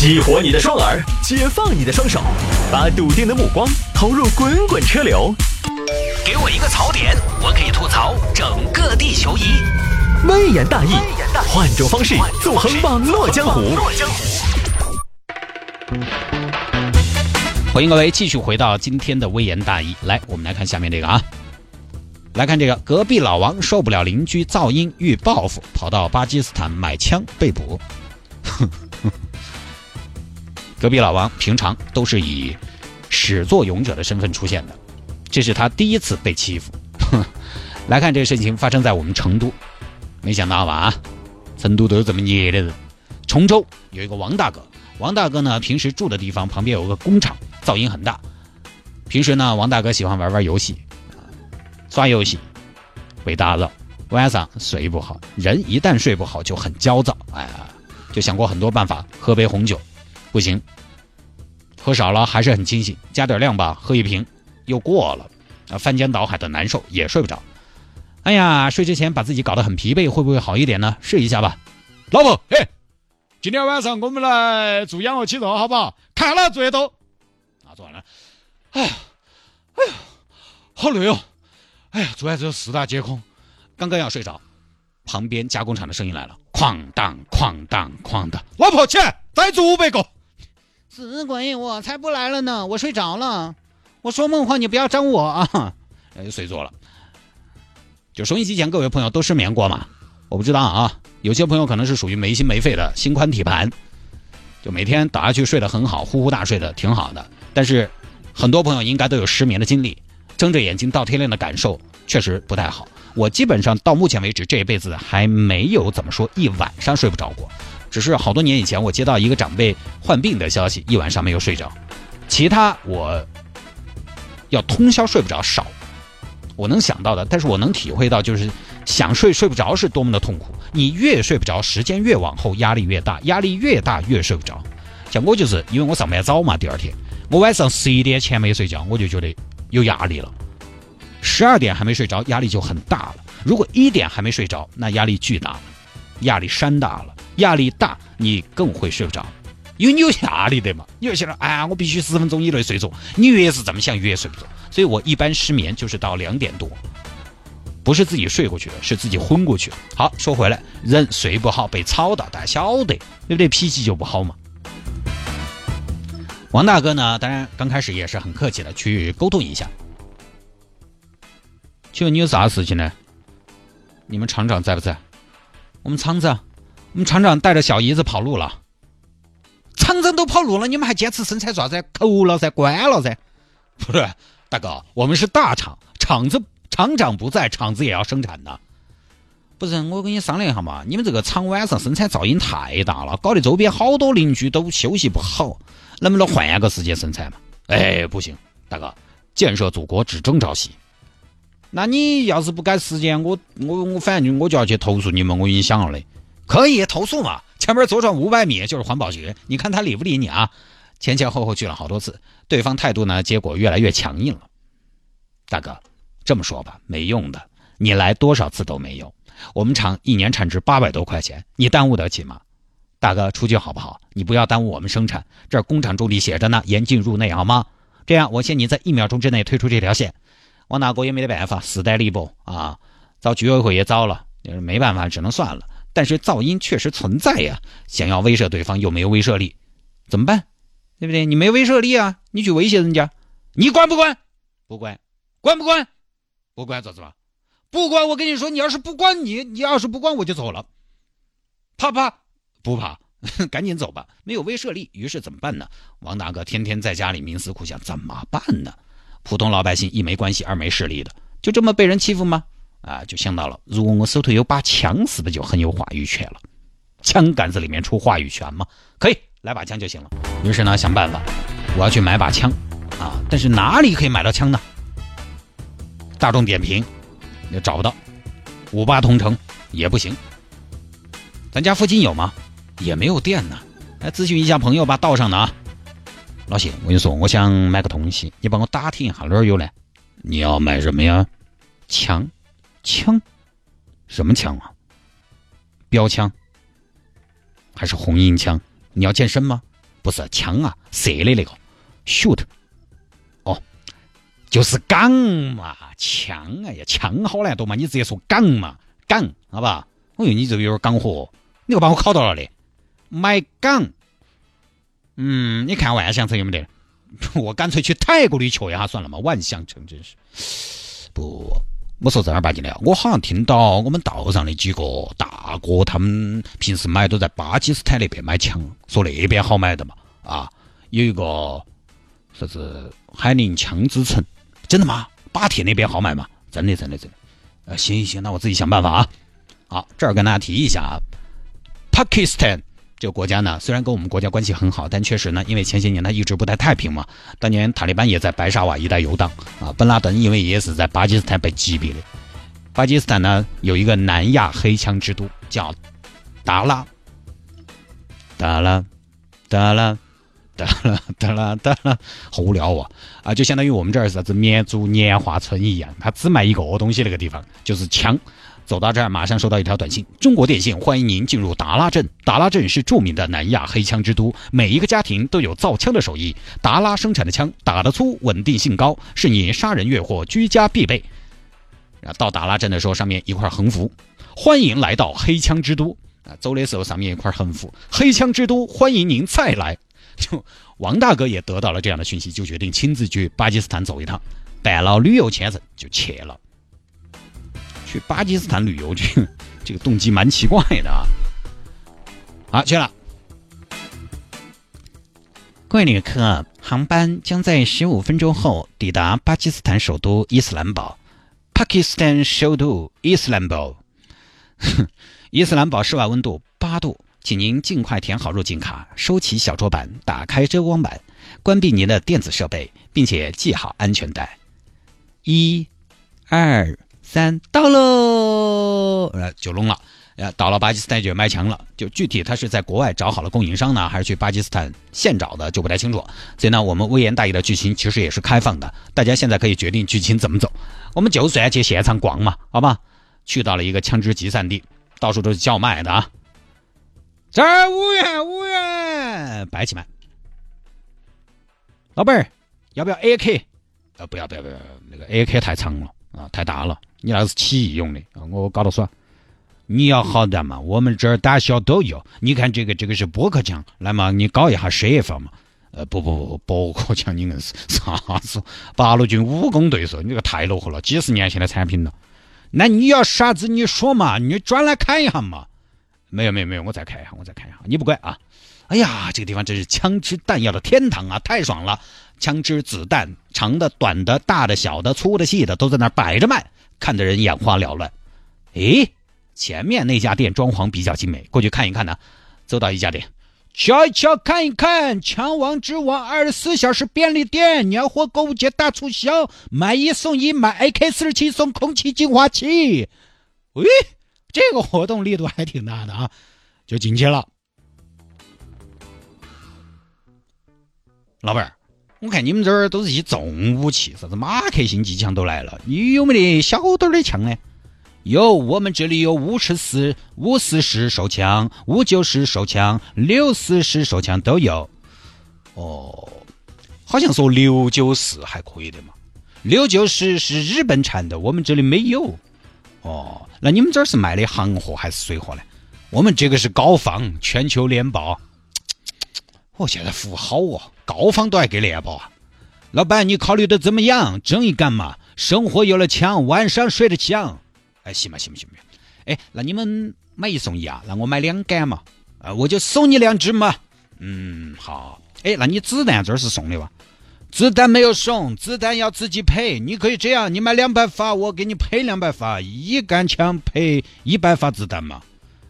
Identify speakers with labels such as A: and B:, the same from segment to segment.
A: 激活你的双耳，解放你的双手，把笃定的目光投入滚滚车流。给我一个槽点，我可以吐槽整个地球仪。微言大义，换种方式纵横网络江湖。
B: 欢迎各位继续回到今天的微言大义。来，我们来看下面这个啊，来看这个，隔壁老王受不了邻居噪音，欲报复，跑到巴基斯坦买枪被捕。隔壁老王平常都是以始作俑者的身份出现的，这是他第一次被欺负。来看这个事情发生在我们成都，没想到吧？啊成都都是这么捏的人。崇州有一个王大哥，王大哥呢平时住的地方旁边有个工厂，噪音很大。平时呢，王大哥喜欢玩玩游戏，刷游戏被打扰，晚上睡不好。人一旦睡不好就很焦躁，哎呀，就想过很多办法，喝杯红酒。不行，喝少了还是很清醒，加点量吧，喝一瓶又过了，啊，翻江倒海的难受，也睡不着。哎呀，睡之前把自己搞得很疲惫，会不会好一点呢？试一下吧。老婆，哎，今天晚上我们来做仰卧起坐，好不好？看了最多。啊，做完了。哎呀，哎呀，好累哦。哎呀，做完之后四大皆空，刚刚要睡着，旁边加工厂的声音来了，哐当哐当哐当。老婆，起来，再做五百个。
C: 死鬼，我才不来了呢！我睡着了。我说梦话，你不要张我啊！
B: 哎，睡着了。就收音机前各位朋友都失眠过吗？我不知道啊。有些朋友可能是属于没心没肺的心宽体盘，就每天倒下去睡得很好，呼呼大睡的挺好的。但是很多朋友应该都有失眠的经历，睁着眼睛到天亮的感受确实不太好。我基本上到目前为止这一辈子还没有怎么说一晚上睡不着过。只是好多年以前，我接到一个长辈患病的消息，一晚上没有睡着。其他我要通宵睡不着少，我能想到的，但是我能体会到，就是想睡睡不着是多么的痛苦。你越睡不着，时间越往后，压力越大，压力越大越睡不着。像我就是因为我上班早嘛，第二天我晚上十一点前没睡觉，我就觉得有压力了。十二点还没睡着，压力就很大了。如果一点还没睡着，那压力巨大了，压力山大了。压力大，你更会睡不着，因为你有压力的嘛。你就想着，哎呀，我必须十分钟以内睡着。你越是这么想，越睡不着。所以我一般失眠就是到两点多，不是自己睡过去了，是自己昏过去了。好，说回来，人睡不好被吵到，大家晓得，对不对？脾气就不好嘛。王大哥呢，当然刚开始也是很客气的去沟通一下。请问你有啥事情呢？你们厂长在不在？我们厂长。我们厂长带着小姨子跑路了，
C: 厂长都跑路了，你们还坚持生产啥子？扣了噻，关了噻。
B: 不是，大哥，我们是大厂，厂子厂长不在，厂子也要生产的。
C: 不是，我跟你商量一下嘛，你们这个厂晚上生产噪音太大了，搞得周边好多邻居都休息不好，能不能换一个时间生产嘛？
B: 哎，不行，大哥，建设祖国只争朝夕。
C: 那你要是不改时间，我我我反正我就要去投诉你们，我已经想了的。
B: 可以投诉嘛？前面左转五百米就是环保局，你看他理不理你啊？前前后后去了好多次，对方态度呢，结果越来越强硬了。大哥，这么说吧，没用的，你来多少次都没用。我们厂一年产值八百多块钱，你耽误得起吗？大哥，出去好不好？你不要耽误我们生产。这工厂助理写着呢，严禁入内，好吗？这样，我限你在一秒钟之内退出这条线。王大哥也没得办法，势单力不啊，找居委会也找了，没办法，只能算了。但是噪音确实存在呀，想要威慑对方又没有威慑力，怎么办？对不对？你没威慑力啊，你去威胁人家，你管不管？不管，管不管？不管，咋子吧？不管，我跟你说，你要是不管你，你要是不管我就走了，怕怕？不怕，赶紧走吧。没有威慑力，于是怎么办呢？王大哥天天在家里冥思苦想，怎么办呢？普通老百姓一没关系，二没势力的，就这么被人欺负吗？啊，就想到了，如果我手头有把枪，是不是就很有话语权了？枪杆子里面出话语权吗？可以，来把枪就行了。于是呢，想办法，我要去买把枪啊！但是哪里可以买到枪呢？大众点评也找不到，五八同城也不行。咱家附近有吗？也没有店呢。来咨询一下朋友吧，道上的啊。老谢，我跟你说，我想买个东西，你帮我打听一下哪儿有呢？你要买什么呀？枪。枪，什么枪啊？标枪还是红缨枪？你要健身吗？不是枪啊，射的那个 shoot。哦，就是港嘛，枪哎呀，枪好难读嘛，你直接说港嘛，港，好吧？我哟，你这个有点港货，你可把我考到了的，买港。嗯，你看万象城有没得？我干脆去泰国旅游一下算了嘛，万象城真是。不，我说正儿八经的，我好像听到我们道上的几个大哥，他们平时买都在巴基斯坦那边买枪，说那边好买的嘛。啊，有一个啥子海宁枪之城，真的吗？巴铁那边好买吗？真的，真的，真的。呃，行行，那我自己想办法啊。好，这儿跟大家提一下啊，Pakistan。这个国家呢，虽然跟我们国家关系很好，但确实呢，因为前些年它一直不太太平嘛。当年塔利班也在白沙瓦一带游荡啊，本拉登因为也是在巴基斯坦被击毙的。巴基斯坦呢有一个南亚黑枪之都叫达拉，达拉，达拉，达拉，达拉，达拉，好无聊啊！啊，就相当于我们这儿啥子绵竹年华村一样，它只卖一个东西，那个地方就是枪。走到这儿，马上收到一条短信：中国电信欢迎您进入达拉镇。达拉镇是著名的南亚黑枪之都，每一个家庭都有造枪的手艺。达拉生产的枪打得粗，稳定性高，是你杀人越货居家必备。啊到达拉镇的时候，上面一块横幅：欢迎来到黑枪之都。啊，走的时候上面一块横幅：黑枪之都，欢迎您再来。就王大哥也得到了这样的讯息，就决定亲自去巴基斯坦走一趟，办了旅游签证就去了。去巴基斯坦旅游去，这个动机蛮奇怪的啊！好，去了。各位旅客，航班将在十五分钟后抵达巴基斯坦首都伊斯兰堡。Pakistan 首都伊斯兰堡，伊斯兰堡室外温度八度，请您尽快填好入境卡，收起小桌板，打开遮光板，关闭您的电子设备，并且系好安全带。一、二。三到喽，呃，就弄了，呃，到了巴基斯坦就卖枪了。就具体他是在国外找好了供应商呢，还是去巴基斯坦现找的，就不太清楚。所以呢，我们微言大义的剧情其实也是开放的，大家现在可以决定剧情怎么走。我们就算去现场逛嘛，好吧？去到了一个枪支集散地，到处都是叫卖的啊。这儿五元五元，摆起卖。老板儿，要不要 AK？呃，不要不要不要，那个 AK 太长了啊，太大了。你那是起义用的我搞得爽。你要好的嘛，我们这儿大小都有。你看这个，这个是驳壳枪，来嘛，你搞一下射法嘛。呃，不不不，驳壳枪你硬是啥子？八路军武工队说你这个太落后了，几十年前的产品了。那你要啥子？你说嘛，你转来看一下嘛。没有没有没有，我再看一下，我再看一下。你不乖啊？哎呀，这个地方真是枪支弹药的天堂啊，太爽了！枪支子弹，长的、短的、大的、小的、粗的、细的，都在那儿摆着卖。看得人眼花缭乱，诶，前面那家店装潢比较精美，过去看一看呢。走到一家店，瞧一瞧，看一看，枪王之王二十四小时便利店年货购物节大促销，买一送一，买 AK 四十七送空气净化器。喂，这个活动力度还挺大的啊，就进去了。老板儿。我看你们这儿都是一重武器，啥子马克沁机枪都来了，你有没得小点儿的枪呢？有，我们这里有五十四、五四式手枪、五九式手枪、六四式手枪都有。哦，好像说六九式还可以的嘛。六九式是日本产的，我们这里没有。哦，那你们这儿是卖的行货还是水货呢？我们这个是高仿，全球联保。我现在服务好哦。高方都还给联保啊！老板，你考虑的怎么样？整一杆嘛，生活有了枪，晚上睡得香。哎，行吧，行不行不行？哎，那你们买一送一啊？那我买两杆嘛，啊，我就送你两支嘛。嗯，好。哎，那你子弹这儿是送的吧？子弹没有送，子弹要自己赔。你可以这样，你买两百发，我给你赔两百发，一杆枪赔一百发子弹嘛。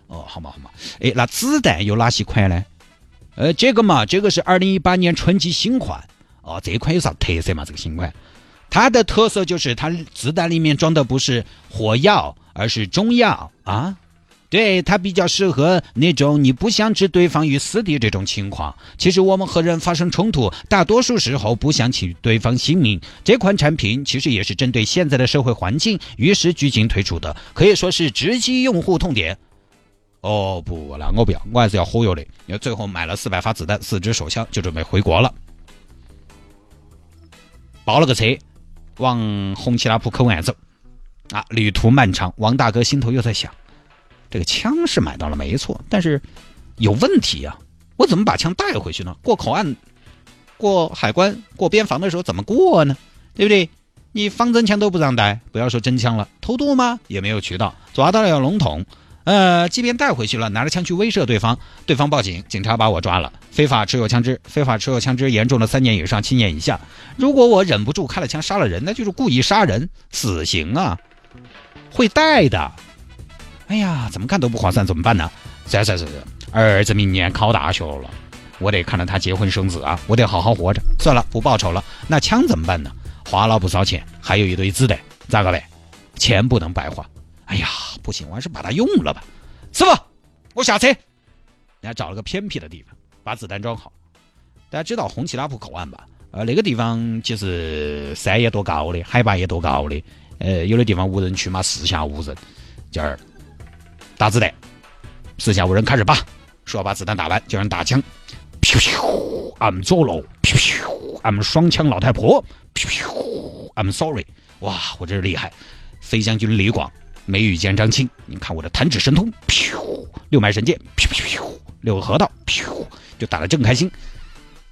B: 哦，好嘛好嘛。哎，那子弹有哪些款呢？呃，这个嘛，这个是二零一八年春季新款哦。这款有啥特色嘛？这个新款，它的特色就是它子弹里面装的不是火药，而是中药啊。对，它比较适合那种你不想置对方于死地这种情况。其实我们和人发生冲突，大多数时候不想取对方性命。这款产品其实也是针对现在的社会环境，与时俱进推出的，可以说是直击用户痛点。哦不，那我不要，我还是要火药的。因为最后买了四百发子弹、四支手枪，就准备回国了。包了个车，往红旗拉普口岸走。啊，旅途漫长，王大哥心头又在想：这个枪是买到了没错，但是有问题呀！我怎么把枪带回去呢？过口岸、过海关、过边防的时候怎么过呢？对不对？你仿真枪都不让带，不要说真枪了，偷渡吗？也没有渠道，抓到了要笼统。呃，即便带回去了，拿着枪去威慑对方，对方报警，警察把我抓了，非法持有枪支，非法持有枪支严重的三年以上七年以下。如果我忍不住开了枪杀了人，那就是故意杀人，死刑啊！会带的。哎呀，怎么看都不划算，怎么办呢？是是是是，儿子明年考大学了，我得看着他结婚生子啊，我得好好活着。算了，不报仇了。那枪怎么办呢？花了不少钱，还有一堆子弹，咋个办？钱不能白花。哎呀，不行，我还是把它用了吧。师傅，我下车。人家找了个偏僻的地方，把子弹装好。大家知道红旗拉普口岸吧？呃，那个地方其实山也多高的，海拔也多高的。呃，有的地方无人区嘛，四下无人。这儿打子弹，四下无人开始吧。说要把子弹打完，就让打枪。噗噗，I'm 左路。噗噗，I'm 双枪老太婆。噗噗，I'm sorry。哇，我真是厉害。飞将军李广。没遇见张青，你看我的弹指神通，噗，六脉神剑，噗噗噗，六个核桃，噗，就打得正开心。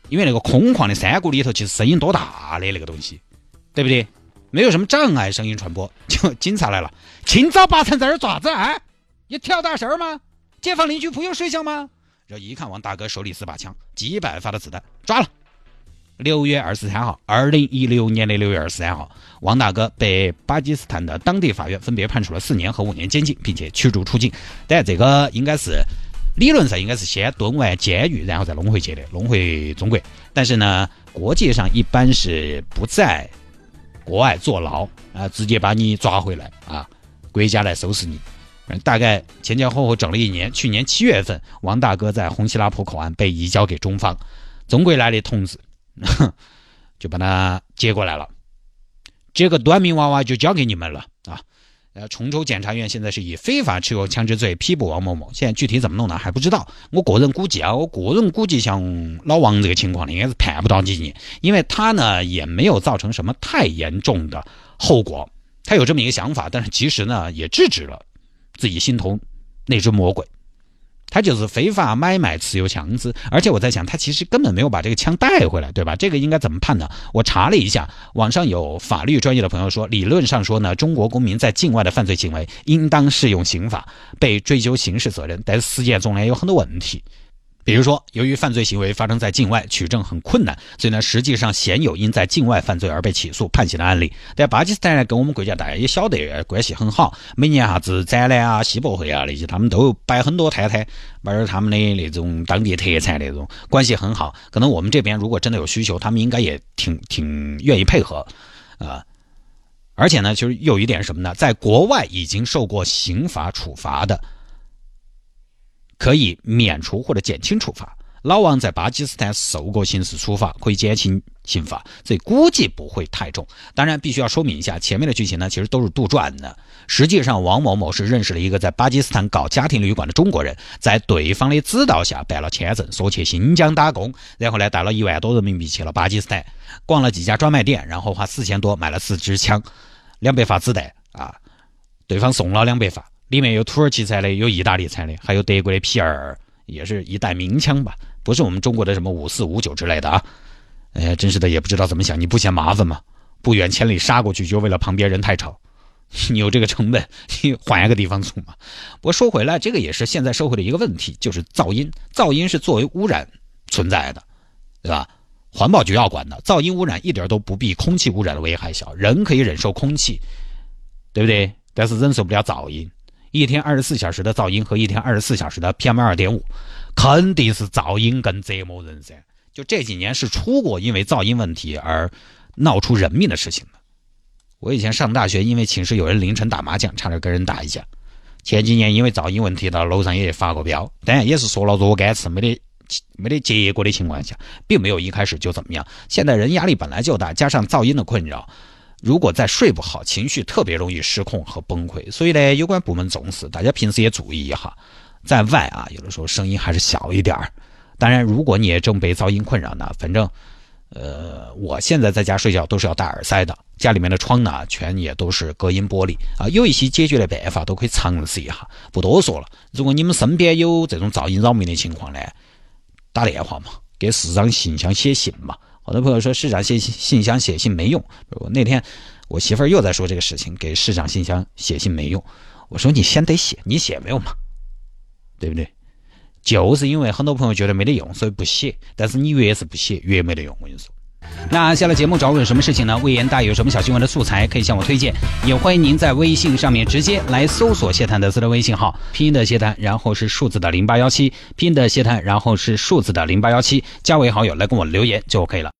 B: 因为那个空旷的山谷里头，其实声音多大的那个东西，对不对？没有什么障碍，声音传播就警察来了。清早八晨在这爪子啊？你跳大神吗？街坊邻居不用睡觉吗？然后一看王大哥手里四把枪，几百发的子弹，抓了。六月二十三号，二零一六年的六月二十三号，王大哥被巴基斯坦的当地法院分别判处了四年和五年监禁，并且驱逐出境。但这个应该是理论上应该是先蹲完监狱，然后再弄回去的，弄回中国。但是呢，国际上一般是不在国外坐牢啊，直接把你抓回来啊，国家来收拾你。大概前前后后整了一年，去年七月份，王大哥在红旗拉普口岸被移交给中方，中国来的同志。就把他接过来了，这个短命娃娃就交给你们了啊！呃，崇州检察院现在是以非法持有枪支罪批捕王某某，现在具体怎么弄呢？还不知道。我个人估计啊，我个人估计像老王这个情况呢，应该是判不到几年，因为他呢也没有造成什么太严重的后果，他有这么一个想法，但是其实呢也制止了自己心头那只魔鬼。他就是非法买卖持有枪支，而且我在想，他其实根本没有把这个枪带回来，对吧？这个应该怎么判呢？我查了一下，网上有法律专业的朋友说，理论上说呢，中国公民在境外的犯罪行为应当适用刑法，被追究刑事责任，但是实践中呢有很多问题。比如说，由于犯罪行为发生在境外，取证很困难，所以呢，实际上鲜有因在境外犯罪而被起诉判刑的案例。在巴基斯坦呢，跟我们国家大家也晓得关系很好，每年啥子展览啊、西博会啊那些，他们都摆很多摊摊，摆点他们的那种当地特产那种，关系很好。可能我们这边如果真的有需求，他们应该也挺挺愿意配合，啊。而且呢，就是有一点什么呢，在国外已经受过刑法处罚的。可以免除或者减轻处罚。老王在巴基斯坦受过刑事处罚，可以减轻刑罚，所以估计不会太重。当然，必须要说明一下，前面的剧情呢，其实都是杜撰的。实际上，王某某是认识了一个在巴基斯坦搞家庭旅馆的中国人，在对方的指导下办了签证，说去新疆打工，然后呢，带了一万多人民币去了巴基斯坦，逛了几家专卖店，然后花四千多买了四支枪，两百发子弹啊，对方送了两百发。里面有土耳其产的，有意大利产的，还有德国的 P 二，也是一代名枪吧？不是我们中国的什么五四五九之类的啊！哎呀，真是的，也不知道怎么想。你不嫌麻烦吗？不远千里杀过去，就为了旁边人太吵。你有这个成本，你换一个地方住嘛。不过说回来，这个也是现在社会的一个问题，就是噪音。噪音是作为污染存在的，对吧？环保局要管的。噪音污染一点都不比空气污染的危害小。人可以忍受空气，对不对？但是忍受不了噪音。一天二十四小时的噪音和一天二十四小时的 PM 二点五，肯定是噪音更折磨人噻。就这几年是出过因为噪音问题而闹出人命的事情的。我以前上大学，因为寝室有人凌晨打麻将，差点跟人打一架。前几年因为噪音问题到楼上也发过飙，当然也是说了若干次没得没得结果的情况下，并没有一开始就怎么样。现在人压力本来就大，加上噪音的困扰。如果再睡不好，情绪特别容易失控和崩溃。所以呢，有关部门重视，大家平时也注意一下。在外啊，有的时候声音还是小一点儿。当然，如果你也正被噪音困扰呢，反正，呃，我现在在家睡觉都是要戴耳塞的，家里面的窗呢全也都是隔音玻璃啊。有一些解决的办法都可以尝试一下，不多说了。如果你们身边有这种噪音扰民的情况呢，打电话嘛，给市长信箱写信嘛。好多朋友说市长信信箱写信没用，我那天我媳妇儿又在说这个事情，给市长信箱写信没用。我说你先得写，你写没有嘛？对不对？就是因为很多朋友觉得没得用，所以不写。但是你越是不写，越没得用。我跟你说。
C: 那下了节目找我有什么事情呢？魏延大有什么小新闻的素材可以向我推荐，也欢迎您在微信上面直接来搜索谢探德斯的微信号，拼音的谢探，然后是数字的零八幺七，拼音的谢探，然后是数字的零八幺七，加为好友来跟我留言就 OK 了。